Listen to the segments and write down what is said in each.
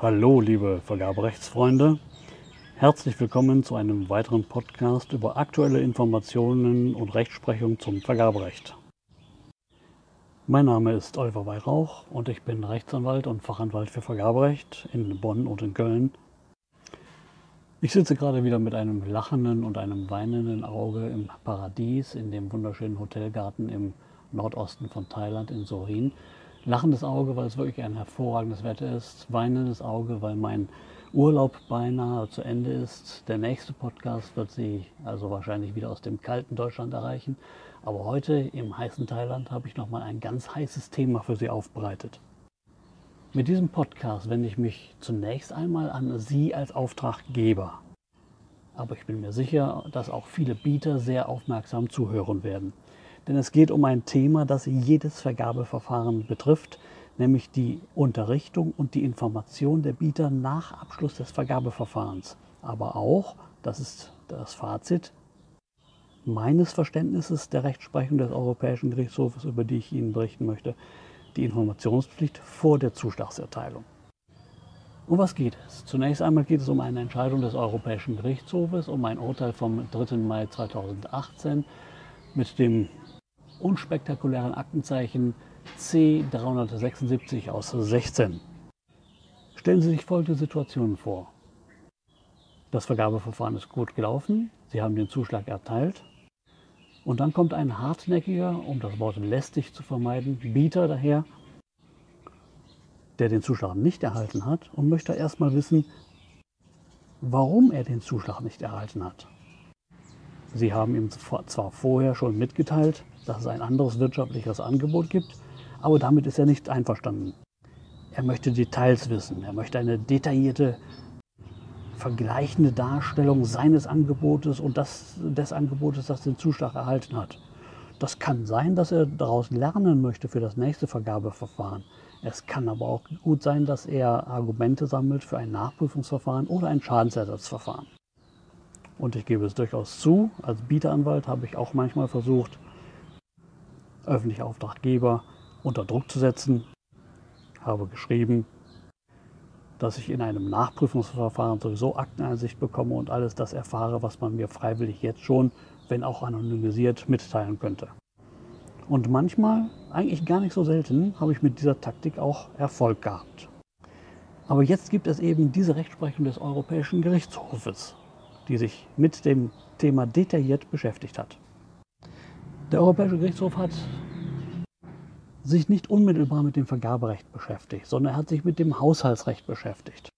Hallo, liebe Vergaberechtsfreunde. Herzlich willkommen zu einem weiteren Podcast über aktuelle Informationen und Rechtsprechung zum Vergaberecht. Mein Name ist Oliver Weihrauch und ich bin Rechtsanwalt und Fachanwalt für Vergaberecht in Bonn und in Köln. Ich sitze gerade wieder mit einem lachenden und einem weinenden Auge im Paradies in dem wunderschönen Hotelgarten im Nordosten von Thailand in Sorin lachendes Auge, weil es wirklich ein hervorragendes Wetter ist, weinendes Auge, weil mein Urlaub beinahe zu Ende ist. Der nächste Podcast wird Sie also wahrscheinlich wieder aus dem kalten Deutschland erreichen. Aber heute im heißen Thailand habe ich nochmal ein ganz heißes Thema für Sie aufbereitet. Mit diesem Podcast wende ich mich zunächst einmal an Sie als Auftraggeber. Aber ich bin mir sicher, dass auch viele Bieter sehr aufmerksam zuhören werden denn es geht um ein Thema, das jedes Vergabeverfahren betrifft, nämlich die Unterrichtung und die Information der Bieter nach Abschluss des Vergabeverfahrens. Aber auch, das ist das Fazit, meines Verständnisses der Rechtsprechung des Europäischen Gerichtshofes, über die ich Ihnen berichten möchte, die Informationspflicht vor der Zuschlagserteilung. Um was geht es? Zunächst einmal geht es um eine Entscheidung des Europäischen Gerichtshofes, um ein Urteil vom 3. Mai 2018 mit dem unspektakulären Aktenzeichen C376 aus 16. Stellen Sie sich folgende Situation vor. Das Vergabeverfahren ist gut gelaufen, Sie haben den Zuschlag erteilt und dann kommt ein hartnäckiger, um das Wort lästig zu vermeiden, Bieter daher, der den Zuschlag nicht erhalten hat und möchte erstmal wissen, warum er den Zuschlag nicht erhalten hat. Sie haben ihm zwar vorher schon mitgeteilt, dass es ein anderes wirtschaftliches Angebot gibt, aber damit ist er nicht einverstanden. Er möchte Details wissen, er möchte eine detaillierte, vergleichende Darstellung seines Angebotes und das, des Angebotes, das den Zuschlag erhalten hat. Das kann sein, dass er daraus lernen möchte für das nächste Vergabeverfahren. Es kann aber auch gut sein, dass er Argumente sammelt für ein Nachprüfungsverfahren oder ein Schadensersatzverfahren. Und ich gebe es durchaus zu, als Bieteranwalt habe ich auch manchmal versucht, öffentliche Auftraggeber unter Druck zu setzen. Habe geschrieben, dass ich in einem Nachprüfungsverfahren sowieso Akteneinsicht bekomme und alles das erfahre, was man mir freiwillig jetzt schon, wenn auch anonymisiert, mitteilen könnte. Und manchmal, eigentlich gar nicht so selten, habe ich mit dieser Taktik auch Erfolg gehabt. Aber jetzt gibt es eben diese Rechtsprechung des Europäischen Gerichtshofes die sich mit dem Thema detailliert beschäftigt hat. Der Europäische Gerichtshof hat sich nicht unmittelbar mit dem Vergaberecht beschäftigt, sondern er hat sich mit dem Haushaltsrecht beschäftigt.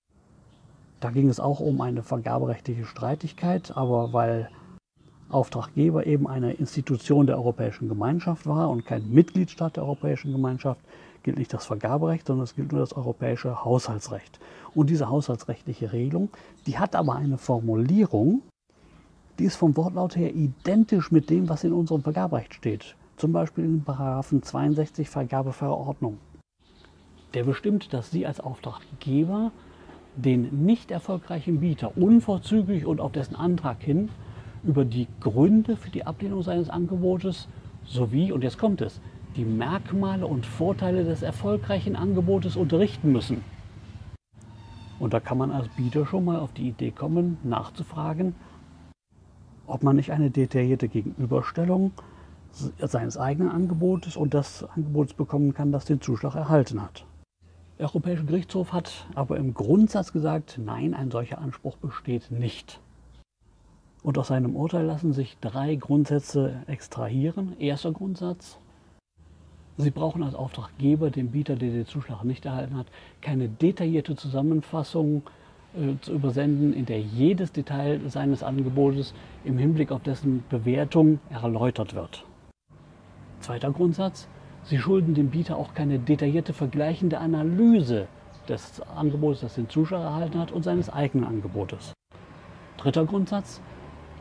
Da ging es auch um eine vergaberechtliche Streitigkeit, aber weil Auftraggeber eben eine Institution der Europäischen Gemeinschaft war und kein Mitgliedstaat der Europäischen Gemeinschaft, gilt nicht das Vergaberecht, sondern es gilt nur das europäische Haushaltsrecht. Und diese haushaltsrechtliche Regelung, die hat aber eine Formulierung, die ist vom Wortlaut her identisch mit dem, was in unserem Vergaberecht steht. Zum Beispiel in Paragraphen 62 Vergabeverordnung. Der bestimmt, dass Sie als Auftraggeber den nicht erfolgreichen Bieter unverzüglich und auf dessen Antrag hin über die Gründe für die Ablehnung seines Angebotes sowie, und jetzt kommt es, die Merkmale und Vorteile des erfolgreichen Angebotes unterrichten müssen. Und da kann man als Bieter schon mal auf die Idee kommen, nachzufragen, ob man nicht eine detaillierte Gegenüberstellung seines eigenen Angebotes und des Angebots bekommen kann, das den Zuschlag erhalten hat. Der Europäische Gerichtshof hat aber im Grundsatz gesagt, nein, ein solcher Anspruch besteht nicht. Und aus seinem Urteil lassen sich drei Grundsätze extrahieren. Erster Grundsatz, Sie brauchen als Auftraggeber dem Bieter, der den Zuschlag nicht erhalten hat, keine detaillierte Zusammenfassung zu übersenden, in der jedes Detail seines Angebotes im Hinblick auf dessen Bewertung erläutert wird. Zweiter Grundsatz, Sie schulden dem Bieter auch keine detaillierte vergleichende Analyse des Angebots, das den Zuschlag erhalten hat, und seines eigenen Angebotes. Dritter Grundsatz,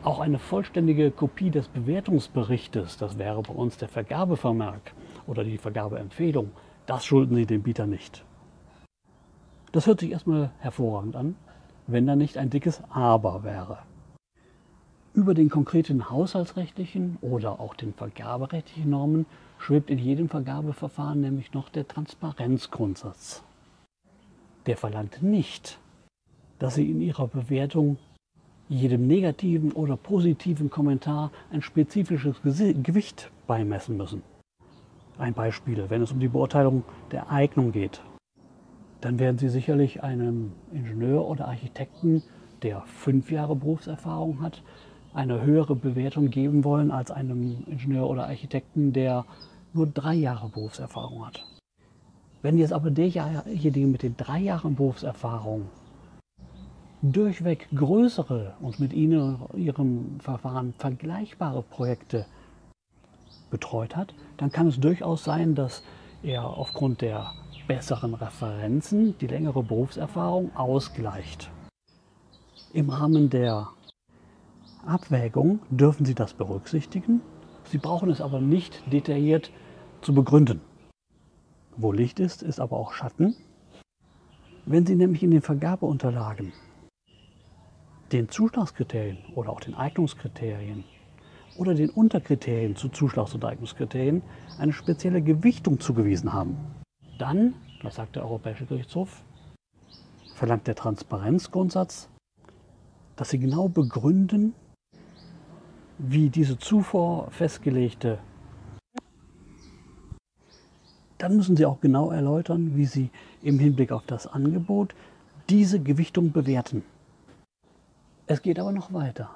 auch eine vollständige Kopie des Bewertungsberichtes, das wäre bei uns der Vergabevermerk, oder die Vergabeempfehlung, das schulden Sie dem Bieter nicht. Das hört sich erstmal hervorragend an, wenn da nicht ein dickes Aber wäre. Über den konkreten haushaltsrechtlichen oder auch den vergaberechtlichen Normen schwebt in jedem Vergabeverfahren nämlich noch der Transparenzgrundsatz. der verlangt nicht, dass Sie in Ihrer Bewertung jedem negativen oder positiven Kommentar ein spezifisches Gewicht beimessen müssen. Ein Beispiel, wenn es um die Beurteilung der Eignung geht, dann werden Sie sicherlich einem Ingenieur oder Architekten, der fünf Jahre Berufserfahrung hat, eine höhere Bewertung geben wollen als einem Ingenieur oder Architekten, der nur drei Jahre Berufserfahrung hat. Wenn jetzt aber derjenige mit den drei Jahren Berufserfahrung durchweg größere und mit ihnen ihrem Verfahren vergleichbare Projekte betreut hat, dann kann es durchaus sein, dass er aufgrund der besseren Referenzen die längere Berufserfahrung ausgleicht. Im Rahmen der Abwägung dürfen Sie das berücksichtigen. Sie brauchen es aber nicht detailliert zu begründen. Wo Licht ist, ist aber auch Schatten. Wenn Sie nämlich in den Vergabeunterlagen den Zuschlagskriterien oder auch den Eignungskriterien oder den Unterkriterien zu Zuschlags- und Eignungskriterien eine spezielle Gewichtung zugewiesen haben, dann, das sagt der Europäische Gerichtshof, verlangt der Transparenzgrundsatz, dass Sie genau begründen, wie diese zuvor festgelegte, dann müssen Sie auch genau erläutern, wie Sie im Hinblick auf das Angebot diese Gewichtung bewerten. Es geht aber noch weiter.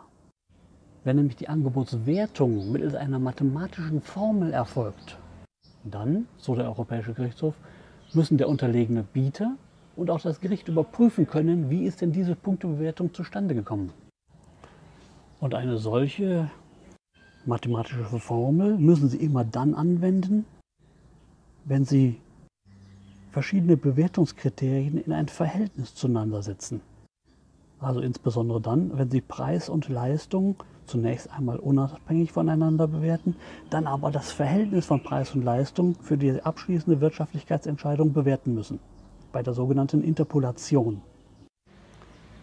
Wenn nämlich die Angebotswertung mittels einer mathematischen Formel erfolgt, dann, so der Europäische Gerichtshof, müssen der unterlegene Bieter und auch das Gericht überprüfen können, wie ist denn diese Punktebewertung zustande gekommen. Und eine solche mathematische Formel müssen Sie immer dann anwenden, wenn Sie verschiedene Bewertungskriterien in ein Verhältnis zueinander setzen. Also insbesondere dann, wenn Sie Preis und Leistung zunächst einmal unabhängig voneinander bewerten, dann aber das Verhältnis von Preis und Leistung für die abschließende Wirtschaftlichkeitsentscheidung bewerten müssen, bei der sogenannten Interpolation.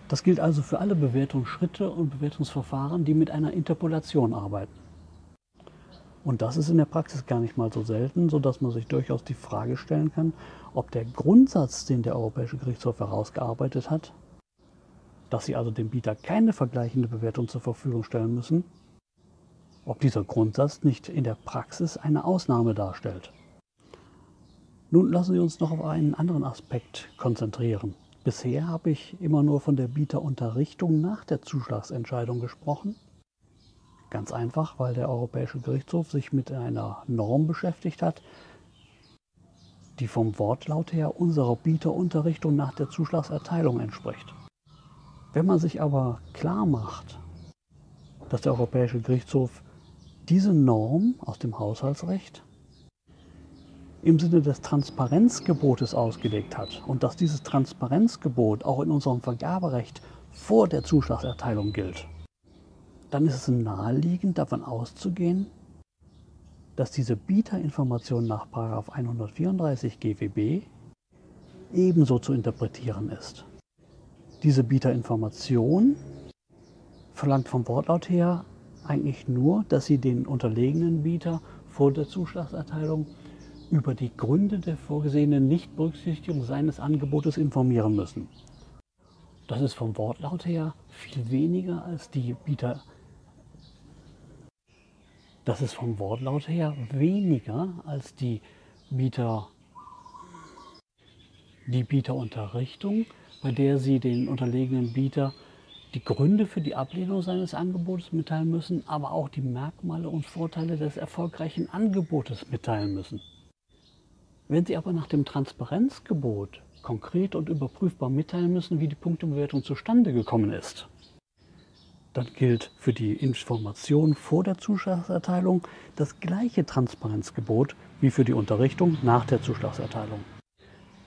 Das gilt also für alle Bewertungsschritte und Bewertungsverfahren, die mit einer Interpolation arbeiten. Und das ist in der Praxis gar nicht mal so selten, sodass man sich durchaus die Frage stellen kann, ob der Grundsatz, den der Europäische Gerichtshof herausgearbeitet hat, dass sie also dem Bieter keine vergleichende Bewertung zur Verfügung stellen müssen, ob dieser Grundsatz nicht in der Praxis eine Ausnahme darstellt. Nun lassen Sie uns noch auf einen anderen Aspekt konzentrieren. Bisher habe ich immer nur von der Bieterunterrichtung nach der Zuschlagsentscheidung gesprochen. Ganz einfach, weil der Europäische Gerichtshof sich mit einer Norm beschäftigt hat, die vom Wortlaut her unserer Bieterunterrichtung nach der Zuschlagserteilung entspricht. Wenn man sich aber klar macht, dass der Europäische Gerichtshof diese Norm aus dem Haushaltsrecht im Sinne des Transparenzgebotes ausgelegt hat und dass dieses Transparenzgebot auch in unserem Vergaberecht vor der Zuschlagserteilung gilt, dann ist es naheliegend davon auszugehen, dass diese Bieterinformation nach 134 GWB ebenso zu interpretieren ist. Diese Bieterinformation verlangt vom Wortlaut her eigentlich nur, dass Sie den unterlegenen Bieter vor der Zuschlagserteilung über die Gründe der vorgesehenen Nichtberücksichtigung seines Angebotes informieren müssen. Das ist vom Wortlaut her viel weniger als die Bieter. Das ist vom Wortlaut her weniger als die Bieter, die Bieterunterrichtung, bei der Sie den unterlegenen Bieter die Gründe für die Ablehnung seines Angebotes mitteilen müssen, aber auch die Merkmale und Vorteile des erfolgreichen Angebotes mitteilen müssen. Wenn Sie aber nach dem Transparenzgebot konkret und überprüfbar mitteilen müssen, wie die Punktebewertung zustande gekommen ist, dann gilt für die Information vor der Zuschlagserteilung das gleiche Transparenzgebot wie für die Unterrichtung nach der Zuschlagserteilung.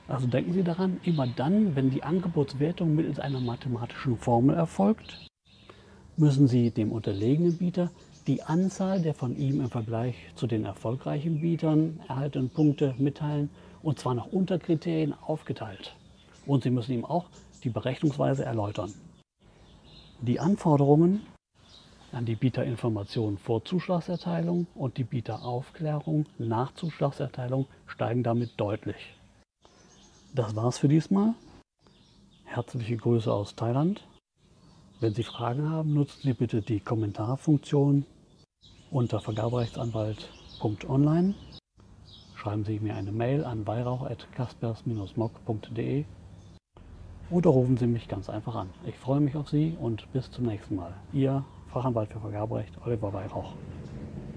Also denken Sie daran, immer dann, wenn die Angebotswertung mittels einer mathematischen Formel erfolgt, müssen Sie dem unterlegenen Bieter die Anzahl der von ihm im Vergleich zu den erfolgreichen Bietern erhaltenen Punkte mitteilen und zwar nach Unterkriterien aufgeteilt. Und Sie müssen ihm auch die Berechnungsweise erläutern. Die Anforderungen an die Bieterinformation vor Zuschlagserteilung und die Bieteraufklärung nach Zuschlagserteilung steigen damit deutlich. Das war's für diesmal. Herzliche Grüße aus Thailand. Wenn Sie Fragen haben, nutzen Sie bitte die Kommentarfunktion unter vergaberechtsanwalt.online. Schreiben Sie mir eine Mail an weihrauch.kaspers-mock.de oder rufen Sie mich ganz einfach an. Ich freue mich auf Sie und bis zum nächsten Mal. Ihr Fachanwalt für Vergaberecht Oliver Weihrauch.